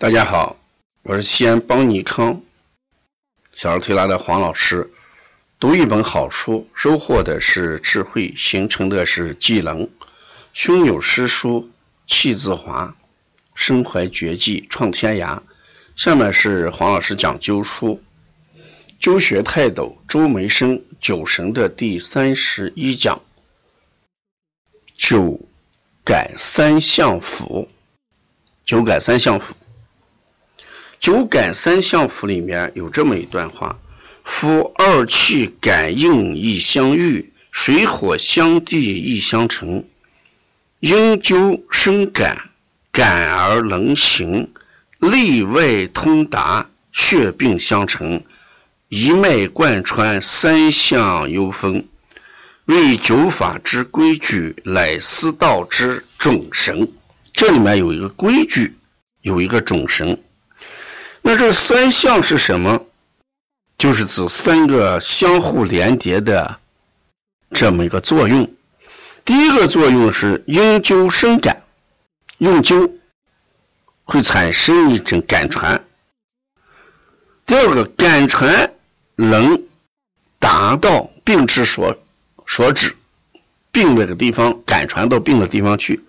大家好，我是西安邦尼康小儿推拿的黄老师。读一本好书，收获的是智慧，形成的是技能。胸有诗书气自华，身怀绝技创天涯。下面是黄老师讲灸书，灸学泰斗周梅生九神的第三十一讲，灸改三项腑。灸改三项腑。九感三相符里面有这么一段话：夫二气感应亦相遇，水火相地亦相成。应灸生感，感而能行，内外通达，血并相成，一脉贯穿，三相幽分。为九法之规矩，乃思道之总绳。这里面有一个规矩，有一个总绳。那这三项是什么？就是指三个相互连接的这么一个作用。第一个作用是应灸生感，用灸会产生一种感传。第二个感传能达到病之所所指，病那个地方感传到病的地方去。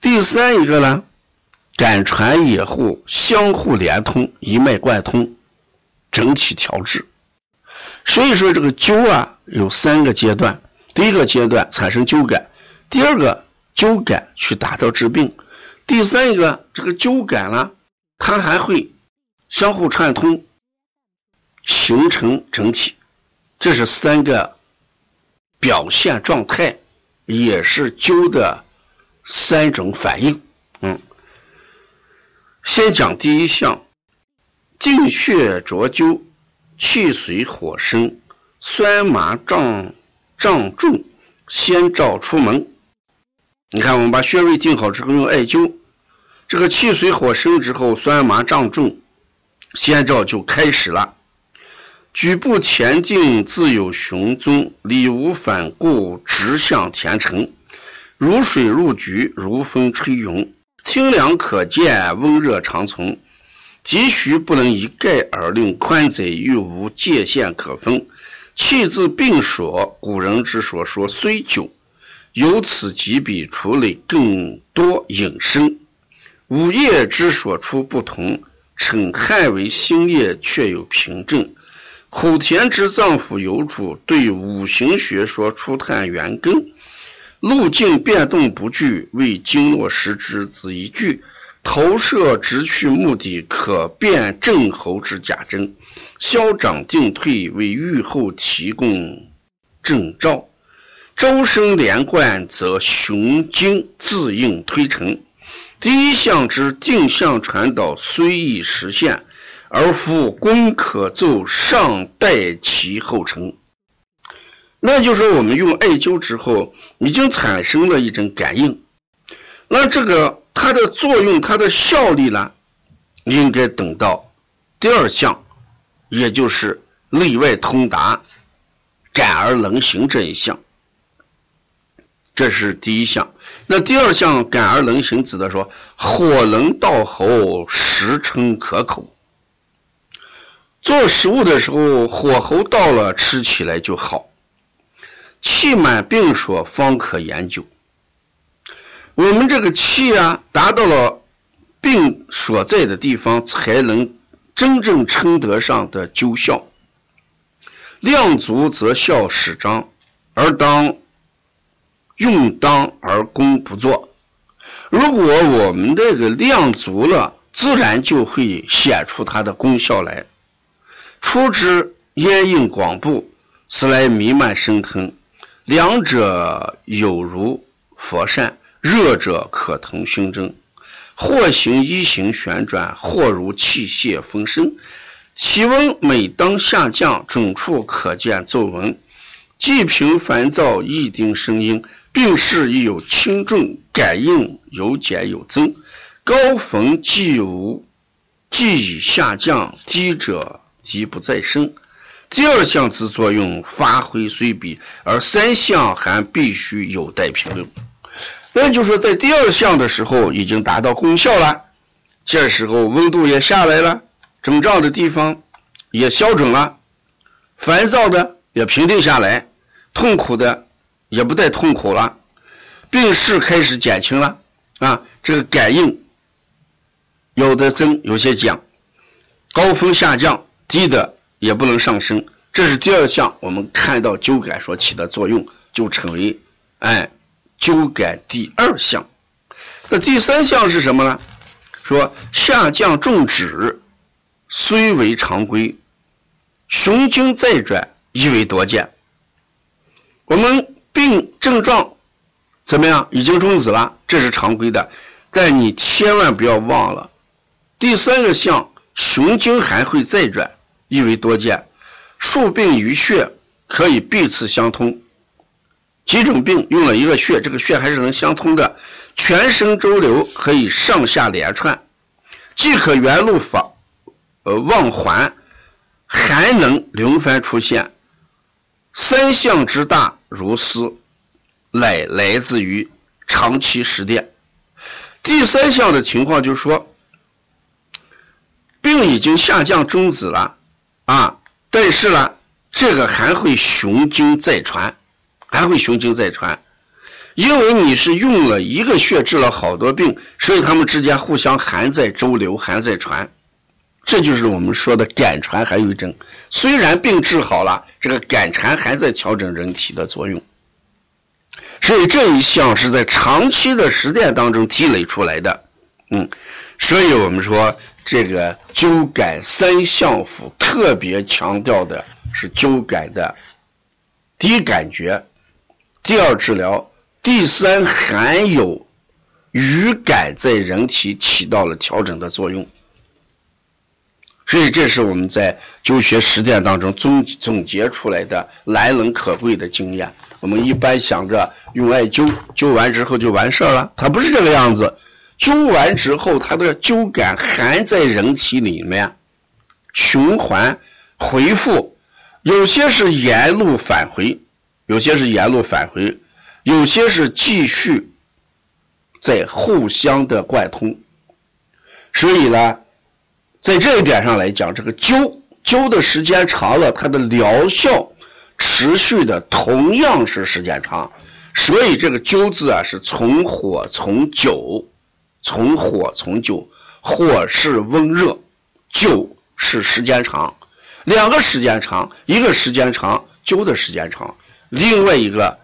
第三一个呢？感传以后，相互连通，一脉贯通，整体调治。所以说，这个灸啊，有三个阶段。第一个阶段产生灸感，第二个灸感去达到治病，第三一个这个灸感呢，它还会相互串通，形成整体。这是三个表现状态，也是灸的三种反应。先讲第一项，静血浊灸，气随火生，酸麻胀胀重，先兆出门。你看，我们把穴位定好之后，用艾灸，这个气随火生之后，酸麻胀重，先兆就开始了。举步前进，自有雄踪，理无反顾，直向前程，如水入局，如风吹涌。清凉可见，温热长存，急需不能一概而论，宽窄又无界限可分。气自病所，古人之所说虽久，由此即比处理更多引申。五叶之所出不同，称汉为心叶，却有凭证。口田之脏腑有主，对五行学说出探源根。路径变动不具，为经络实之子一句，投射直去目的，可辨症候之假真。消长定退，为愈后提供征兆。周身连贯，则雄经自应推陈。第一项之定向传导虽已实现，而复功可奏，尚待其后成。那就是我们用艾灸之后，已经产生了一种感应。那这个它的作用、它的效力呢，应该等到第二项，也就是内外通达、感而能行这一项。这是第一项。那第二项感而能行，指的说火能到喉，食称可口。做食物的时候，火候到了，吃起来就好。气满病所方可研究。我们这个气啊，达到了病所在的地方，才能真正称得上的灸效。量足则效始彰，而当用当而功不作。如果我们这个量足了，自然就会显出它的功效来。出之烟硬广布，此来弥漫升腾。两者有如佛善，热者可腾胸针，或行一行旋转，或如气泄风声。气温每当下降，准处可见皱纹。既平烦躁，亦定声音。病势亦有轻重，感应有减有增。高逢既无，既已下降；低者即不再生。第二项之作用发挥虽比，而三项还必须有待评论。那就说在第二项的时候已经达到功效了，这时候温度也下来了，肿胀的地方也消肿了，烦躁的也平定下来，痛苦的也不再痛苦了，病势开始减轻了啊，这个感应有的增，有些降，高峰下降，低的也不能上升。这是第二项，我们看到灸感所起的作用，就称为哎灸感第二项。那第三项是什么呢？说下降重指，虽为常规，雄经再转亦为多见。我们病症状怎么样？已经终止了，这是常规的。但你千万不要忘了，第三个项雄经还会再转，亦为多见。数病与穴可以彼此相通，几种病用了一个穴，这个穴还是能相通的。全身周流可以上下连串，既可原路返，呃往还，还能轮番出现。三项之大如斯，乃来自于长期实践。第三项的情况就是说，病已经下降终止了啊。但是呢，这个还会雄经再传，还会雄经再传，因为你是用了一个穴治了好多病，所以他们之间互相还在周流，还在传，这就是我们说的感传还有症。虽然病治好了，这个感传还在调整人体的作用，所以这一项是在长期的实践当中积累出来的，嗯，所以我们说。这个灸感三项腑特别强调的是灸感的第一感觉，第二治疗，第三含有余感在人体起到了调整的作用。所以这是我们在灸学实践当中总总结出来的难能可贵的经验。我们一般想着用艾灸灸完之后就完事儿了，它不是这个样子。灸完之后，它的灸感还在人体里面循环回复，有些是沿路返回，有些是沿路返回，有些是继续在互相的贯通。所以呢，在这一点上来讲，这个灸灸的时间长了，它的疗效持续的同样是时间长。所以这个灸字啊，是从火从灸。从火从灸，火是温热，灸是时间长，两个时间长，一个时间长，灸的时间长，另外一个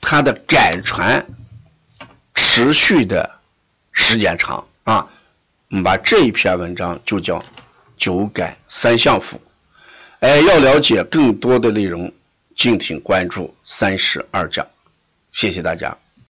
它的感传持续的时间长啊。我们把这一篇文章就叫灸感三项腑。哎，要了解更多的内容，敬请关注三十二讲。谢谢大家。